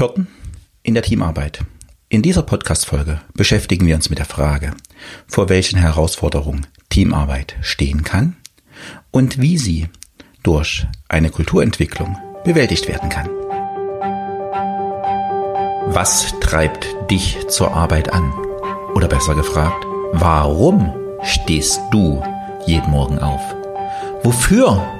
Hürden in der Teamarbeit. In dieser Podcast-Folge beschäftigen wir uns mit der Frage, vor welchen Herausforderungen Teamarbeit stehen kann und wie sie durch eine Kulturentwicklung bewältigt werden kann. Was treibt dich zur Arbeit an? Oder besser gefragt, warum stehst du jeden Morgen auf? Wofür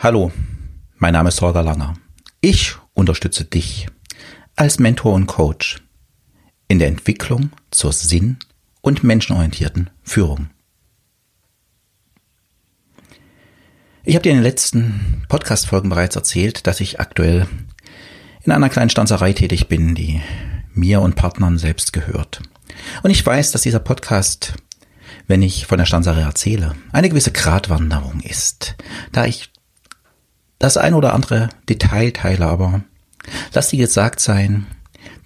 Hallo, mein Name ist Holger Langer. Ich unterstütze dich als Mentor und Coach in der Entwicklung zur sinn- und menschenorientierten Führung. Ich habe dir in den letzten Podcast-Folgen bereits erzählt, dass ich aktuell in einer kleinen Stanzerei tätig bin, die mir und Partnern selbst gehört. Und ich weiß, dass dieser Podcast, wenn ich von der Stanzerei erzähle, eine gewisse Gratwanderung ist, da ich das ein oder andere Detail teile, aber lass dir gesagt sein,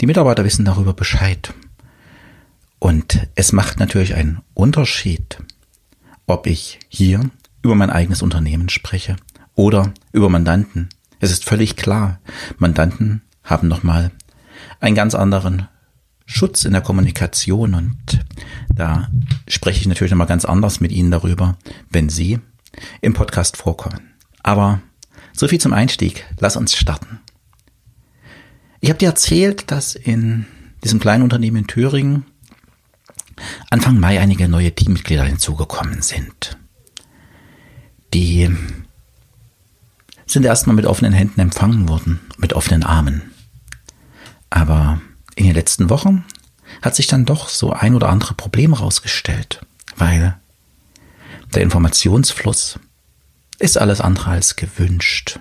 die Mitarbeiter wissen darüber Bescheid. Und es macht natürlich einen Unterschied, ob ich hier über mein eigenes Unternehmen spreche oder über Mandanten. Es ist völlig klar, Mandanten haben nochmal einen ganz anderen Schutz in der Kommunikation und da spreche ich natürlich nochmal ganz anders mit Ihnen darüber, wenn Sie im Podcast vorkommen. Aber so viel zum Einstieg. Lass uns starten. Ich habe dir erzählt, dass in diesem kleinen Unternehmen in Thüringen Anfang Mai einige neue Teammitglieder hinzugekommen sind. Die sind erstmal mit offenen Händen empfangen worden, mit offenen Armen. Aber in den letzten Wochen hat sich dann doch so ein oder andere Problem rausgestellt, weil der Informationsfluss ist alles andere als gewünscht.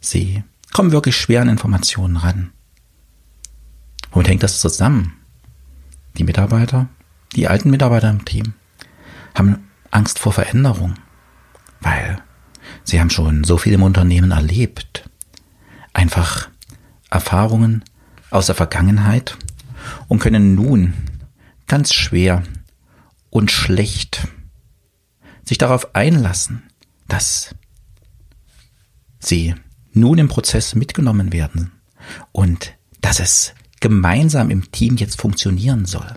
Sie kommen wirklich schwer an Informationen ran. Womit hängt das zusammen? Die Mitarbeiter, die alten Mitarbeiter im Team, haben Angst vor Veränderung, weil sie haben schon so viel im Unternehmen erlebt. Einfach Erfahrungen aus der Vergangenheit und können nun ganz schwer und schlecht sich darauf einlassen, dass sie nun im Prozess mitgenommen werden und dass es gemeinsam im Team jetzt funktionieren soll.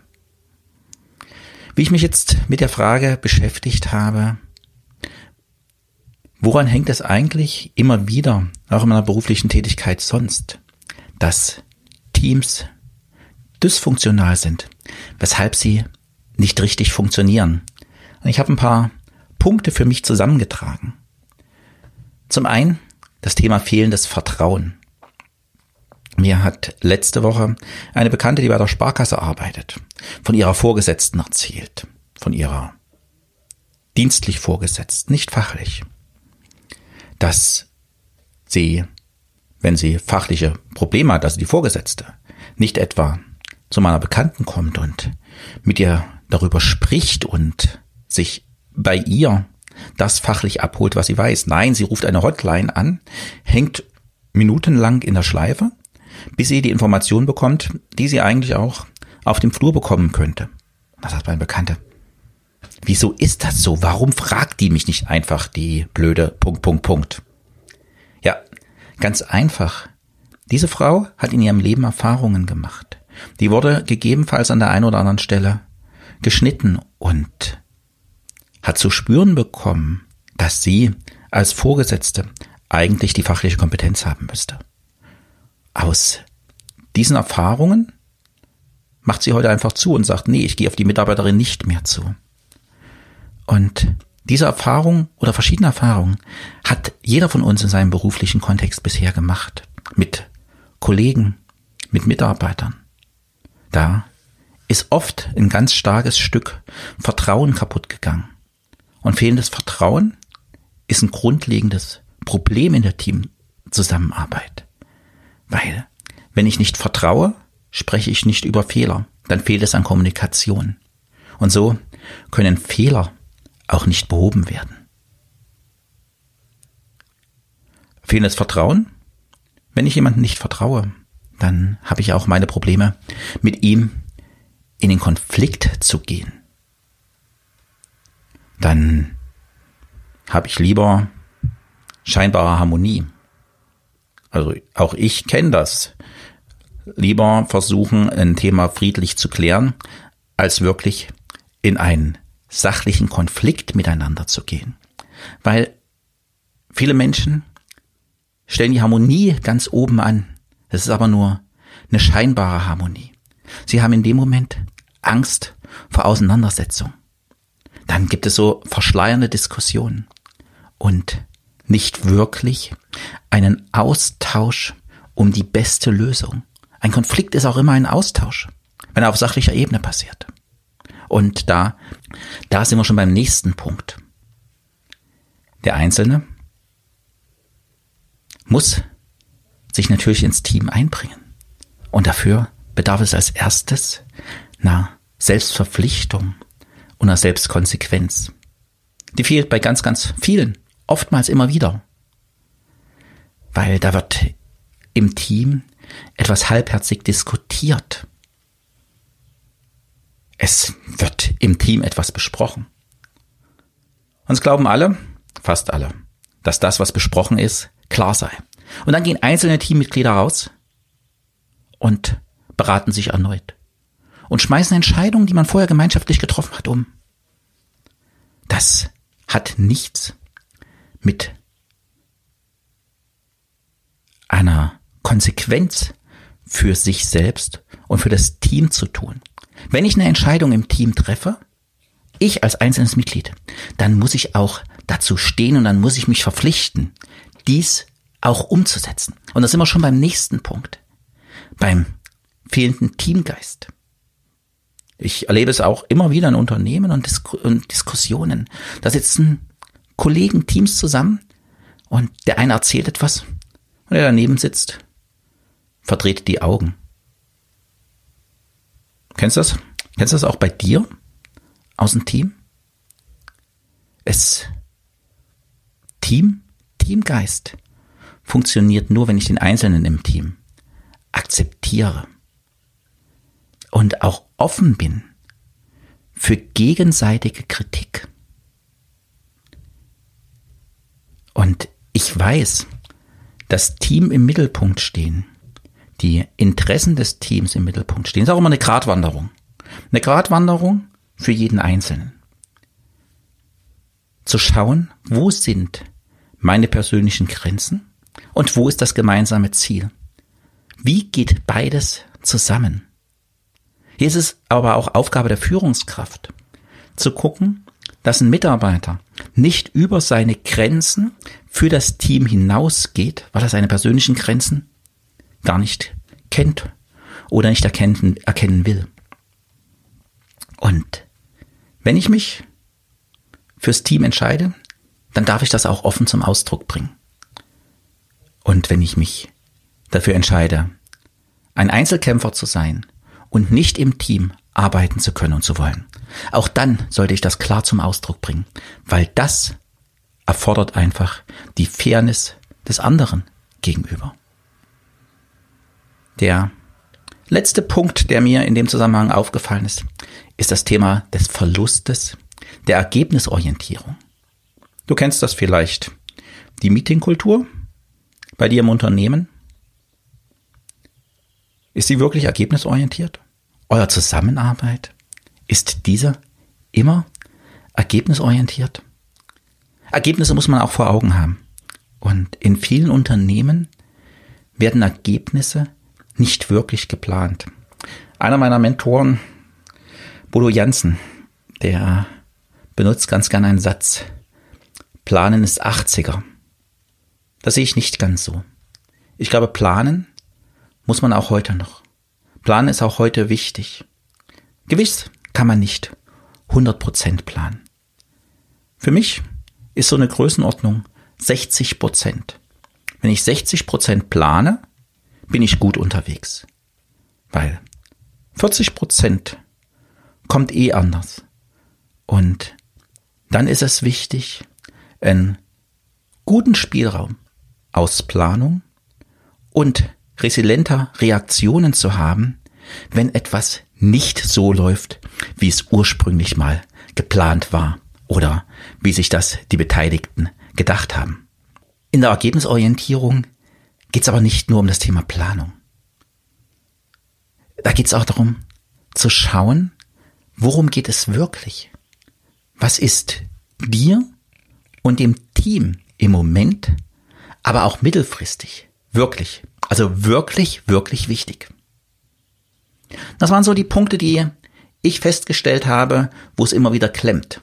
Wie ich mich jetzt mit der Frage beschäftigt habe, woran hängt es eigentlich immer wieder, auch in meiner beruflichen Tätigkeit sonst, dass Teams dysfunktional sind, weshalb sie nicht richtig funktionieren. Ich habe ein paar Punkte für mich zusammengetragen. Zum einen das Thema fehlendes Vertrauen. Mir hat letzte Woche eine Bekannte, die bei der Sparkasse arbeitet, von ihrer Vorgesetzten erzählt, von ihrer dienstlich Vorgesetzten, nicht fachlich, dass sie, wenn sie fachliche Probleme hat, also die Vorgesetzte, nicht etwa zu meiner Bekannten kommt und mit ihr darüber spricht und sich bei ihr das fachlich abholt, was sie weiß. Nein, sie ruft eine Hotline an, hängt minutenlang in der Schleife, bis sie die Information bekommt, die sie eigentlich auch auf dem Flur bekommen könnte. Das sagt mein Bekannte. Wieso ist das so? Warum fragt die mich nicht einfach die blöde Punkt, Punkt, Punkt? Ja, ganz einfach. Diese Frau hat in ihrem Leben Erfahrungen gemacht. Die wurde gegebenenfalls an der einen oder anderen Stelle geschnitten und hat zu spüren bekommen, dass sie als Vorgesetzte eigentlich die fachliche Kompetenz haben müsste. Aus diesen Erfahrungen macht sie heute einfach zu und sagt, nee, ich gehe auf die Mitarbeiterin nicht mehr zu. Und diese Erfahrung oder verschiedene Erfahrungen hat jeder von uns in seinem beruflichen Kontext bisher gemacht. Mit Kollegen, mit Mitarbeitern. Da ist oft ein ganz starkes Stück Vertrauen kaputt gegangen. Und fehlendes Vertrauen ist ein grundlegendes Problem in der Teamzusammenarbeit. Weil Wenn ich nicht vertraue, spreche ich nicht über Fehler. Dann fehlt es an Kommunikation. Und so können Fehler auch nicht behoben werden. Fehlendes Vertrauen? Wenn ich jemandem nicht vertraue, dann habe ich auch meine Probleme, mit ihm in den Konflikt zu gehen. Dann habe ich lieber scheinbare Harmonie. Also auch ich kenne das. Lieber versuchen, ein Thema friedlich zu klären, als wirklich in einen sachlichen Konflikt miteinander zu gehen. Weil viele Menschen stellen die Harmonie ganz oben an. Das ist aber nur eine scheinbare Harmonie. Sie haben in dem Moment Angst vor Auseinandersetzung. Dann gibt es so verschleiernde Diskussionen und nicht wirklich einen Austausch um die beste Lösung. Ein Konflikt ist auch immer ein Austausch, wenn er auf sachlicher Ebene passiert. Und da, da sind wir schon beim nächsten Punkt. Der Einzelne muss sich natürlich ins Team einbringen. Und dafür bedarf es als erstes einer Selbstverpflichtung und einer Selbstkonsequenz. Die fehlt bei ganz, ganz vielen, oftmals immer wieder. Weil da wird im Team etwas halbherzig diskutiert. Es wird im Team etwas besprochen. Uns glauben alle, fast alle, dass das, was besprochen ist, klar sei. Und dann gehen einzelne Teammitglieder raus und beraten sich erneut und schmeißen Entscheidungen, die man vorher gemeinschaftlich getroffen hat, um. Das hat nichts mit einer Konsequenz für sich selbst und für das Team zu tun. Wenn ich eine Entscheidung im Team treffe, ich als einzelnes Mitglied, dann muss ich auch dazu stehen und dann muss ich mich verpflichten, dies auch umzusetzen. Und da sind wir schon beim nächsten Punkt. Beim fehlenden Teamgeist. Ich erlebe es auch immer wieder in Unternehmen und, Dis und Diskussionen. Da sitzen Kollegen, Teams zusammen und der eine erzählt etwas und der daneben sitzt, verdreht die Augen. Kennst du das? Kennst du das auch bei dir aus dem Team? Es Team, Teamgeist funktioniert nur, wenn ich den Einzelnen im Team akzeptiere und auch offen bin für gegenseitige Kritik. Und ich weiß, dass Team im Mittelpunkt stehen, die Interessen des Teams im Mittelpunkt stehen. Das ist auch immer eine Gratwanderung. Eine Gratwanderung für jeden Einzelnen. Zu schauen, wo sind meine persönlichen Grenzen und wo ist das gemeinsame Ziel. Wie geht beides zusammen? Hier ist es aber auch Aufgabe der Führungskraft, zu gucken, dass ein Mitarbeiter nicht über seine Grenzen für das Team hinausgeht, weil er seine persönlichen Grenzen gar nicht kennt oder nicht erkennen, erkennen will. Und wenn ich mich fürs Team entscheide, dann darf ich das auch offen zum Ausdruck bringen. Und wenn ich mich dafür entscheide, ein Einzelkämpfer zu sein und nicht im Team arbeiten zu können und zu wollen, auch dann sollte ich das klar zum Ausdruck bringen, weil das erfordert einfach die Fairness des anderen gegenüber. Der letzte Punkt, der mir in dem Zusammenhang aufgefallen ist, ist das Thema des Verlustes der Ergebnisorientierung. Du kennst das vielleicht. Die Meetingkultur bei dir im Unternehmen. Ist sie wirklich ergebnisorientiert? Euer Zusammenarbeit? Ist diese immer ergebnisorientiert? Ergebnisse muss man auch vor Augen haben. Und in vielen Unternehmen werden Ergebnisse nicht wirklich geplant. Einer meiner Mentoren, Bodo Jansen, der benutzt ganz gern einen Satz. Planen ist 80er. Das sehe ich nicht ganz so. Ich glaube, planen muss man auch heute noch. Planen ist auch heute wichtig. Gewiss kann man nicht 100% planen. Für mich ist so eine Größenordnung 60%. Wenn ich 60% plane, bin ich gut unterwegs. Weil 40 Prozent kommt eh anders. Und dann ist es wichtig, einen guten Spielraum aus Planung und resilienter Reaktionen zu haben, wenn etwas nicht so läuft, wie es ursprünglich mal geplant war oder wie sich das die Beteiligten gedacht haben. In der Ergebnisorientierung geht es aber nicht nur um das Thema Planung. Da geht es auch darum zu schauen, worum geht es wirklich? Was ist dir und dem Team im Moment, aber auch mittelfristig wirklich, also wirklich, wirklich wichtig? Das waren so die Punkte, die ich festgestellt habe, wo es immer wieder klemmt.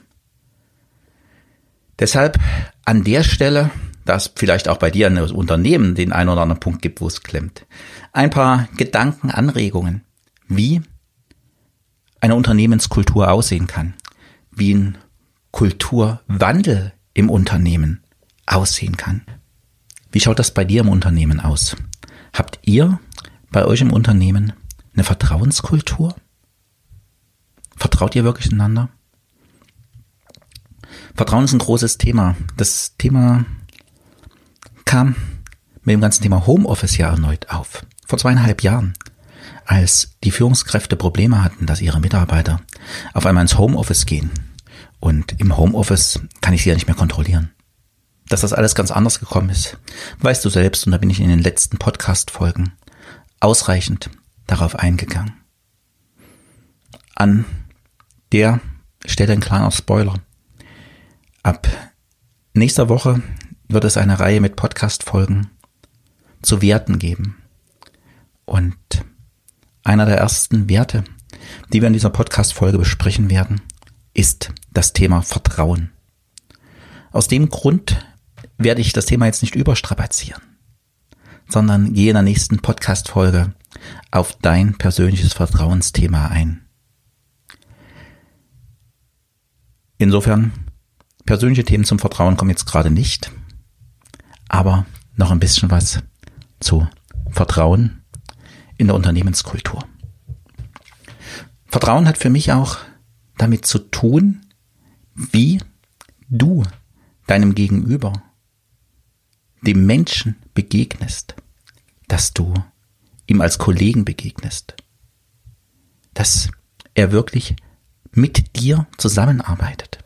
Deshalb an der Stelle, dass vielleicht auch bei dir ein Unternehmen den einen oder anderen Punkt gibt, wo es klemmt, ein paar Gedanken, Anregungen, wie eine Unternehmenskultur aussehen kann, wie ein Kulturwandel im Unternehmen aussehen kann. Wie schaut das bei dir im Unternehmen aus? Habt ihr bei euch im Unternehmen eine Vertrauenskultur? Vertraut ihr wirklich einander? Vertrauen ist ein großes Thema. Das Thema kam mit dem ganzen Thema Homeoffice ja erneut auf. Vor zweieinhalb Jahren, als die Führungskräfte Probleme hatten, dass ihre Mitarbeiter auf einmal ins Homeoffice gehen. Und im Homeoffice kann ich sie ja nicht mehr kontrollieren. Dass das alles ganz anders gekommen ist, weißt du selbst, und da bin ich in den letzten Podcast-Folgen ausreichend darauf eingegangen. An der Stelle ein kleiner Spoiler. Ab nächster Woche wird es eine Reihe mit Podcast-Folgen zu Werten geben. Und einer der ersten Werte, die wir in dieser Podcast-Folge besprechen werden, ist das Thema Vertrauen. Aus dem Grund werde ich das Thema jetzt nicht überstrapazieren, sondern gehe in der nächsten Podcast-Folge auf dein persönliches Vertrauensthema ein. Insofern Persönliche Themen zum Vertrauen kommen jetzt gerade nicht, aber noch ein bisschen was zu Vertrauen in der Unternehmenskultur. Vertrauen hat für mich auch damit zu tun, wie du deinem Gegenüber, dem Menschen begegnest, dass du ihm als Kollegen begegnest, dass er wirklich mit dir zusammenarbeitet.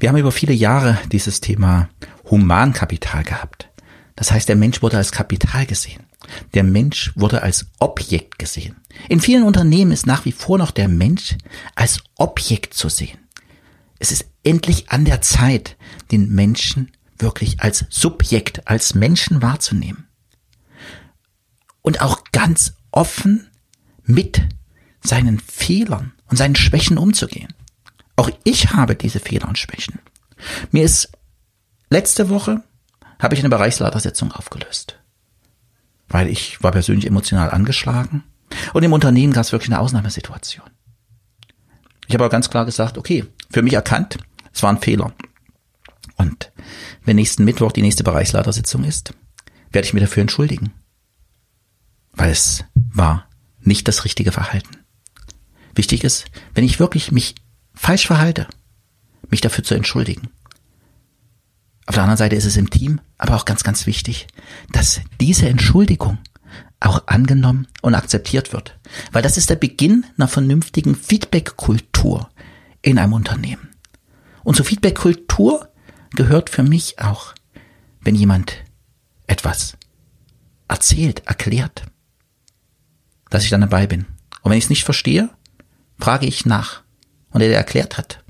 Wir haben über viele Jahre dieses Thema Humankapital gehabt. Das heißt, der Mensch wurde als Kapital gesehen. Der Mensch wurde als Objekt gesehen. In vielen Unternehmen ist nach wie vor noch der Mensch als Objekt zu sehen. Es ist endlich an der Zeit, den Menschen wirklich als Subjekt, als Menschen wahrzunehmen. Und auch ganz offen mit seinen Fehlern und seinen Schwächen umzugehen. Auch ich habe diese Fehler und Schwächen. Mir ist letzte Woche habe ich eine Bereichsleitersitzung aufgelöst. Weil ich war persönlich emotional angeschlagen und im Unternehmen gab es wirklich eine Ausnahmesituation. Ich habe aber ganz klar gesagt, okay, für mich erkannt, es war ein Fehler. Und wenn nächsten Mittwoch die nächste Bereichsleitersitzung ist, werde ich mir dafür entschuldigen. Weil es war nicht das richtige Verhalten. Wichtig ist, wenn ich wirklich mich falsch verhalte, mich dafür zu entschuldigen. Auf der anderen Seite ist es im Team aber auch ganz, ganz wichtig, dass diese Entschuldigung auch angenommen und akzeptiert wird. Weil das ist der Beginn einer vernünftigen Feedback-Kultur in einem Unternehmen. Und zur Feedback-Kultur gehört für mich auch, wenn jemand etwas erzählt, erklärt, dass ich dann dabei bin. Und wenn ich es nicht verstehe, frage ich nach und der erklärt hat,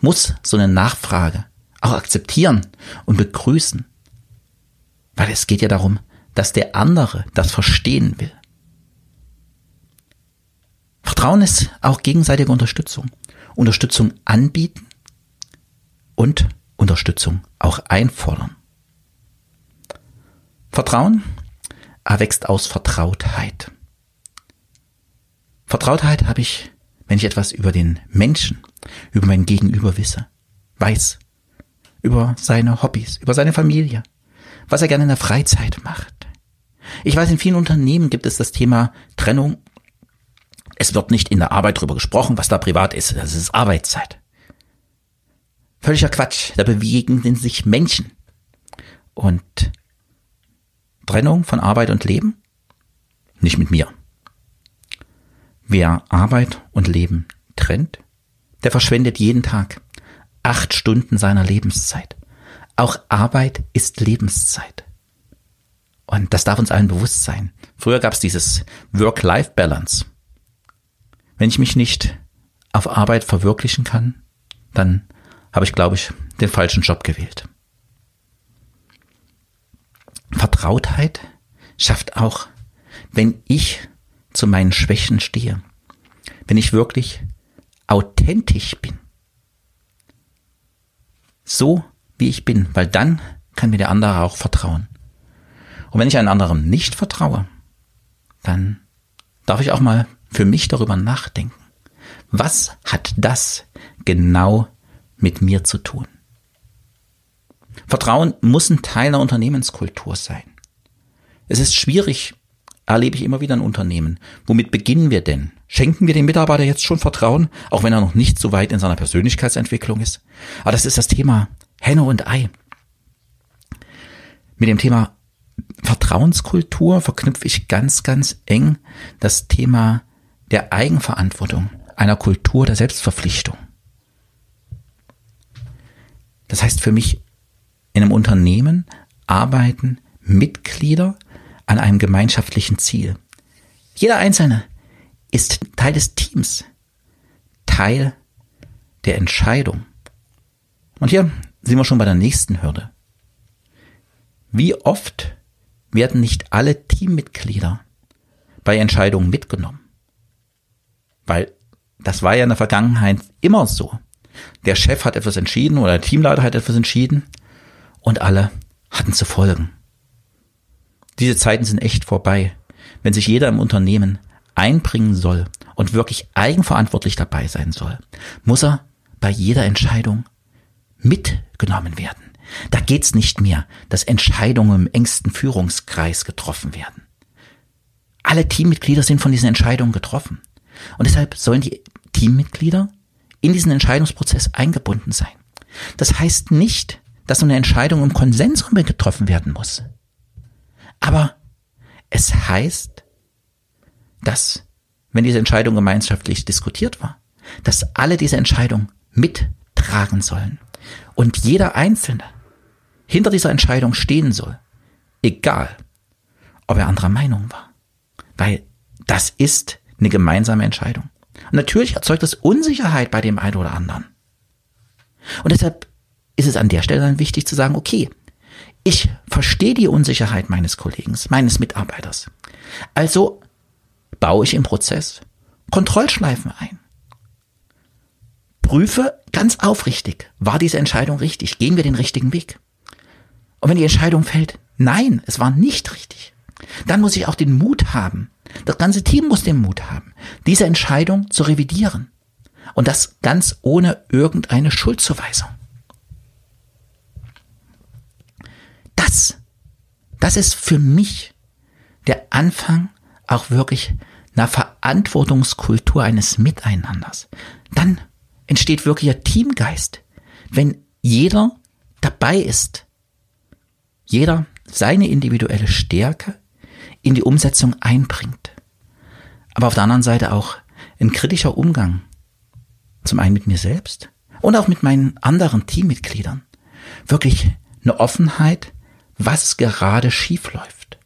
muss so eine Nachfrage auch akzeptieren und begrüßen. Weil es geht ja darum, dass der andere das verstehen will. Vertrauen ist auch gegenseitige Unterstützung. Unterstützung anbieten und Unterstützung auch einfordern. Vertrauen erwächst aus Vertrautheit. Vertrautheit habe ich wenn ich etwas über den Menschen, über mein Gegenüber wisse, weiß, über seine Hobbys, über seine Familie, was er gerne in der Freizeit macht, Ich weiß, in vielen Unternehmen gibt es das Thema Trennung. Es wird nicht in der Arbeit darüber gesprochen, was da privat ist. Das ist Arbeitszeit. Völliger Quatsch. Da bewegen sich Menschen. Und Trennung von Arbeit und Leben? Nicht mit mir. Wer Arbeit und Leben trennt, der verschwendet jeden Tag acht Stunden seiner Lebenszeit. Auch Arbeit ist Lebenszeit. Und das darf uns allen bewusst sein. Früher gab es dieses Work-Life-Balance. Wenn ich mich nicht auf Arbeit verwirklichen kann, dann habe ich, glaube ich, den falschen Job gewählt. Vertrautheit schafft auch, wenn ich zu meinen Schwächen stehe, wenn ich wirklich authentisch bin, so wie ich bin, weil dann kann mir der andere auch vertrauen. Und wenn ich einem anderen nicht vertraue, dann darf ich auch mal für mich darüber nachdenken. Was hat das genau mit mir zu tun? Vertrauen muss ein Teil der Unternehmenskultur sein. Es ist schwierig, erlebe ich immer wieder in Unternehmen. Womit beginnen wir denn? Schenken wir dem Mitarbeiter jetzt schon Vertrauen, auch wenn er noch nicht so weit in seiner Persönlichkeitsentwicklung ist? Aber das ist das Thema Henne und Ei. Mit dem Thema Vertrauenskultur verknüpfe ich ganz, ganz eng das Thema der Eigenverantwortung, einer Kultur der Selbstverpflichtung. Das heißt für mich, in einem Unternehmen arbeiten Mitglieder an einem gemeinschaftlichen Ziel. Jeder Einzelne ist Teil des Teams, Teil der Entscheidung. Und hier sind wir schon bei der nächsten Hürde. Wie oft werden nicht alle Teammitglieder bei Entscheidungen mitgenommen? Weil das war ja in der Vergangenheit immer so. Der Chef hat etwas entschieden oder der Teamleiter hat etwas entschieden und alle hatten zu folgen. Diese Zeiten sind echt vorbei. Wenn sich jeder im Unternehmen einbringen soll und wirklich eigenverantwortlich dabei sein soll, muss er bei jeder Entscheidung mitgenommen werden. Da geht's nicht mehr, dass Entscheidungen im engsten Führungskreis getroffen werden. Alle Teammitglieder sind von diesen Entscheidungen getroffen. Und deshalb sollen die Teammitglieder in diesen Entscheidungsprozess eingebunden sein. Das heißt nicht, dass so eine Entscheidung im Konsens getroffen werden muss. Aber es heißt, dass, wenn diese Entscheidung gemeinschaftlich diskutiert war, dass alle diese Entscheidung mittragen sollen und jeder Einzelne hinter dieser Entscheidung stehen soll, egal, ob er anderer Meinung war. Weil das ist eine gemeinsame Entscheidung. Natürlich erzeugt das Unsicherheit bei dem einen oder anderen. Und deshalb ist es an der Stelle dann wichtig zu sagen, okay, ich verstehe die Unsicherheit meines Kollegen, meines Mitarbeiters. Also baue ich im Prozess Kontrollschleifen ein. Prüfe ganz aufrichtig, war diese Entscheidung richtig? Gehen wir den richtigen Weg? Und wenn die Entscheidung fällt, nein, es war nicht richtig, dann muss ich auch den Mut haben, das ganze Team muss den Mut haben, diese Entscheidung zu revidieren. Und das ganz ohne irgendeine Schuldzuweisung. Das, das ist für mich der Anfang auch wirklich einer Verantwortungskultur eines Miteinanders. Dann entsteht wirklich ein Teamgeist, wenn jeder dabei ist, jeder seine individuelle Stärke in die Umsetzung einbringt. Aber auf der anderen Seite auch ein kritischer Umgang. Zum einen mit mir selbst und auch mit meinen anderen Teammitgliedern. Wirklich eine Offenheit, was gerade schief läuft.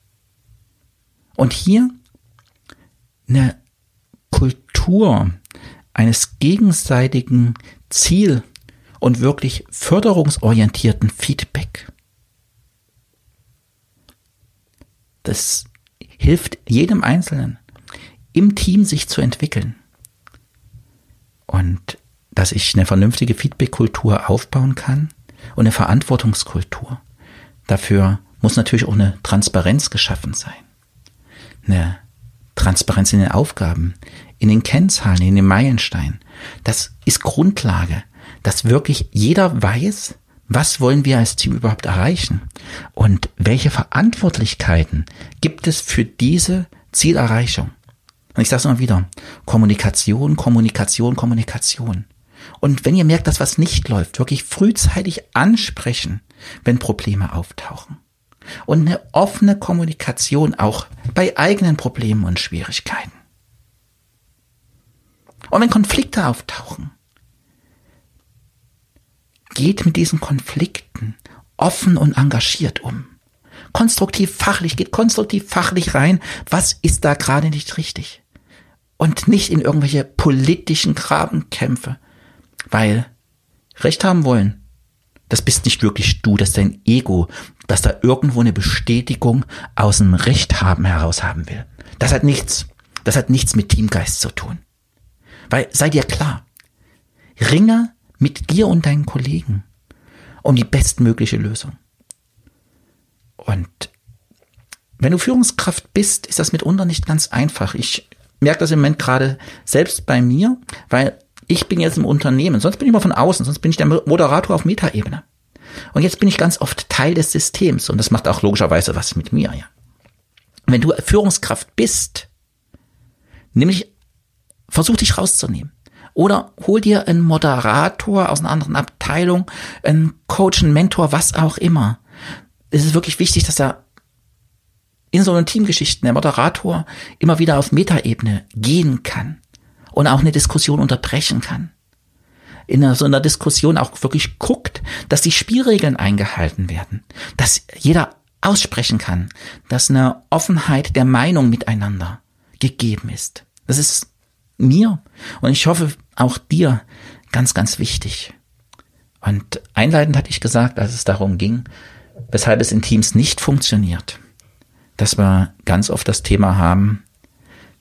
Und hier eine Kultur eines gegenseitigen Ziel und wirklich förderungsorientierten Feedback. Das hilft jedem Einzelnen im Team sich zu entwickeln. Und dass ich eine vernünftige Feedback-Kultur aufbauen kann und eine Verantwortungskultur. Dafür muss natürlich auch eine Transparenz geschaffen sein. Eine Transparenz in den Aufgaben, in den Kennzahlen, in den Meilensteinen. Das ist Grundlage, dass wirklich jeder weiß, Was wollen wir als Team überhaupt erreichen? Und welche Verantwortlichkeiten gibt es für diese Zielerreichung? Und ich sage es immer wieder, Kommunikation, Kommunikation, Kommunikation. Und wenn ihr merkt, dass was nicht läuft, wirklich frühzeitig ansprechen, wenn Probleme auftauchen. Und eine offene Kommunikation auch bei eigenen Problemen und Schwierigkeiten. Und wenn Konflikte auftauchen, geht mit diesen Konflikten offen und engagiert um. Konstruktiv fachlich, geht konstruktiv fachlich rein, was ist da gerade nicht richtig. Und nicht in irgendwelche politischen Grabenkämpfe, weil Recht haben wollen, das bist nicht wirklich du, das ist dein Ego, das da irgendwo eine Bestätigung aus dem Recht haben heraus haben will. Das hat nichts, das hat nichts mit Teamgeist zu tun. Weil, sei dir klar, ringe mit dir und deinen Kollegen um die bestmögliche Lösung. Und wenn du Führungskraft bist, ist das mitunter nicht ganz einfach. Ich merke das im Moment gerade selbst bei mir, weil ich bin jetzt im Unternehmen, sonst bin ich immer von außen, sonst bin ich der Moderator auf Metaebene. Und jetzt bin ich ganz oft Teil des Systems und das macht auch logischerweise was mit mir, ja. Wenn du Führungskraft bist, nämlich versuch dich rauszunehmen. Oder hol dir einen Moderator aus einer anderen Abteilung, einen Coach, einen Mentor, was auch immer. Es ist wirklich wichtig, dass er in so einen Teamgeschichten der Moderator immer wieder auf Metaebene gehen kann und auch eine Diskussion unterbrechen kann. In so einer Diskussion auch wirklich guckt, dass die Spielregeln eingehalten werden, dass jeder aussprechen kann, dass eine Offenheit der Meinung miteinander gegeben ist. Das ist mir und ich hoffe auch dir ganz, ganz wichtig. Und einleitend hatte ich gesagt, als es darum ging, weshalb es in Teams nicht funktioniert, dass wir ganz oft das Thema haben,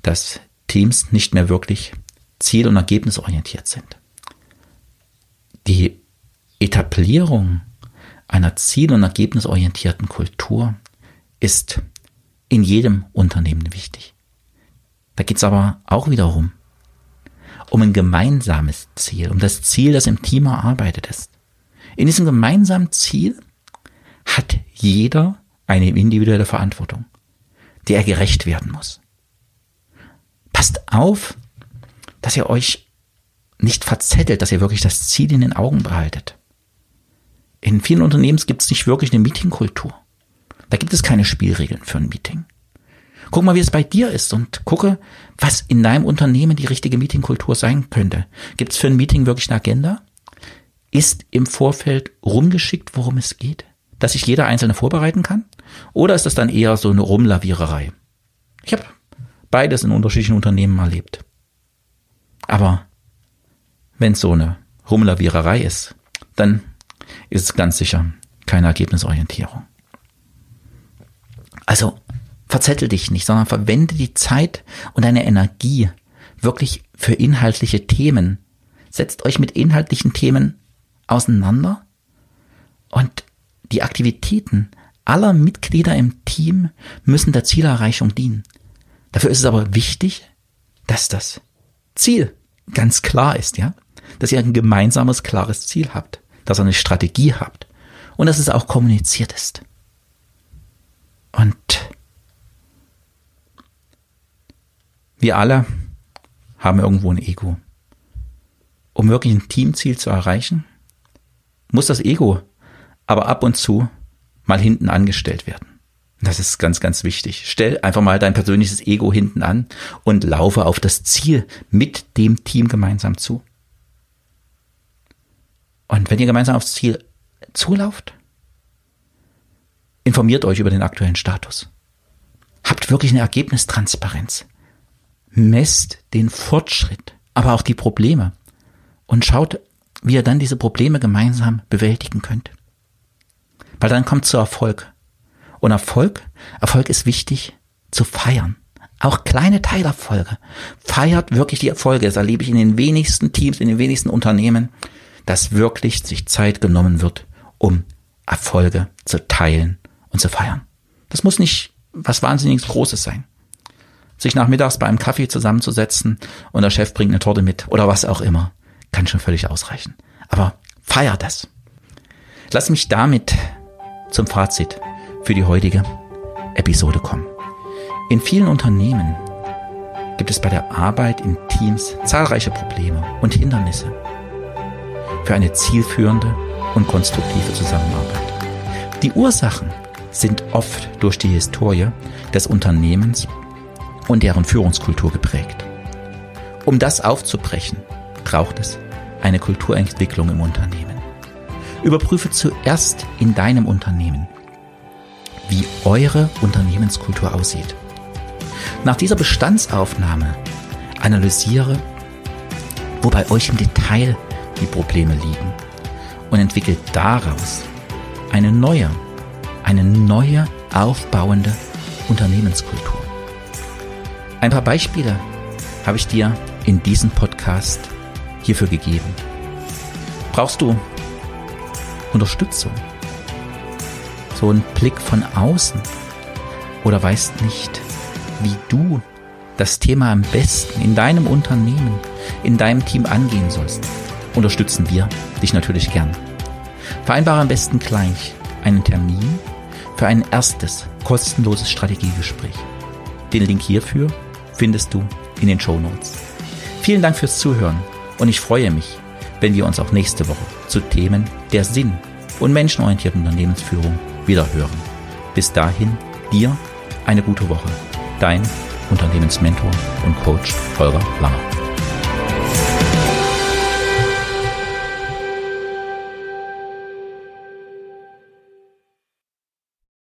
dass Teams nicht mehr wirklich ziel- und ergebnisorientiert sind. Die Etablierung einer ziel- und ergebnisorientierten Kultur ist in jedem Unternehmen wichtig. Da geht es aber auch wiederum um ein gemeinsames Ziel, um das Ziel, das im Team erarbeitet ist. In diesem gemeinsamen Ziel hat jeder eine individuelle Verantwortung, der er gerecht werden muss. Passt auf, dass ihr euch nicht verzettelt, dass ihr wirklich das Ziel in den Augen behaltet. In vielen Unternehmen gibt es nicht wirklich eine Meetingkultur. Da gibt es keine Spielregeln für ein Meeting. Guck mal, wie es bei dir ist und gucke, was in deinem Unternehmen die richtige Meetingkultur sein könnte. Gibt es für ein Meeting wirklich eine Agenda? Ist im Vorfeld rumgeschickt, worum es geht? Dass sich jeder Einzelne vorbereiten kann? Oder ist das dann eher so eine Rumlaviererei? Ich habe beides in unterschiedlichen Unternehmen erlebt. Aber wenn es so eine Rummelaviererei ist, dann ist es ganz sicher keine Ergebnisorientierung. Also verzettel dich nicht, sondern verwende die Zeit und deine Energie wirklich für inhaltliche Themen. Setzt euch mit inhaltlichen Themen auseinander und die Aktivitäten aller Mitglieder im Team müssen der Zielerreichung dienen. Dafür ist es aber wichtig, dass das Ziel ganz klar ist, ja, dass ihr ein gemeinsames, klares Ziel habt, dass ihr eine Strategie habt und dass es auch kommuniziert ist. Und wir alle haben irgendwo ein Ego. Um wirklich ein Teamziel zu erreichen, muss das Ego aber ab und zu mal hinten angestellt werden. Das ist ganz, ganz wichtig. Stell einfach mal dein persönliches Ego hinten an und laufe auf das Ziel mit dem Team gemeinsam zu. Und wenn ihr gemeinsam aufs Ziel zulauft, informiert euch über den aktuellen Status. Habt wirklich eine Ergebnistransparenz. Messt den Fortschritt, aber auch die Probleme und schaut, wie ihr dann diese Probleme gemeinsam bewältigen könnt. Weil dann kommt zu Erfolg. Und Erfolg, Erfolg ist wichtig zu feiern. Auch kleine Teilerfolge. Feiert wirklich die Erfolge. Das erlebe ich in den wenigsten Teams, in den wenigsten Unternehmen, dass wirklich sich Zeit genommen wird, um Erfolge zu teilen und zu feiern. Das muss nicht was wahnsinnig Großes sein. Sich nachmittags bei einem Kaffee zusammenzusetzen und der Chef bringt eine Torte mit oder was auch immer, kann schon völlig ausreichen. Aber feiert das. Lass mich damit zum Fazit für die heutige Episode kommen. In vielen Unternehmen gibt es bei der Arbeit in Teams zahlreiche Probleme und Hindernisse für eine zielführende und konstruktive Zusammenarbeit. Die Ursachen sind oft durch die Historie des Unternehmens und deren Führungskultur geprägt. Um das aufzubrechen, braucht es eine Kulturentwicklung im Unternehmen. Überprüfe zuerst in deinem Unternehmen, wie eure Unternehmenskultur aussieht. Nach dieser Bestandsaufnahme analysiere, wo bei euch im Detail die Probleme liegen und entwickelt daraus eine neue, eine neue aufbauende Unternehmenskultur. Ein paar Beispiele habe ich dir in diesem Podcast hierfür gegeben. Brauchst du Unterstützung? So einen Blick von außen? Oder weißt nicht, wie du das Thema am besten in deinem Unternehmen, in deinem Team angehen sollst? Unterstützen wir dich natürlich gern. Vereinbare am besten gleich einen Termin für ein erstes kostenloses Strategiegespräch. Den Link hierfür findest du in den Show Notes. Vielen Dank fürs Zuhören und ich freue mich, wenn wir uns auch nächste Woche zu Themen der Sinn- und menschenorientierten Unternehmensführung wieder hören. Bis dahin, dir eine gute Woche. Dein Unternehmensmentor und Coach Holger Langer.